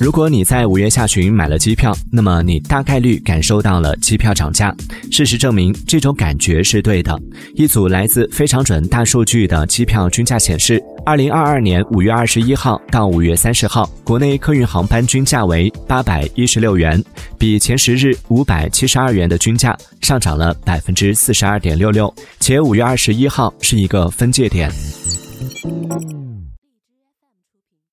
如果你在五月下旬买了机票那么你大概率感受到了机票涨价。事实证明这种感觉是对的。一组来自非常准大数据的机票均价显示二零二二年五月二十一号到五月三十号国内客运航班均价为八百一十六元比前十日五百七十二元的均价上涨了百分之四十二点六六且五月二十一号是一个分界点。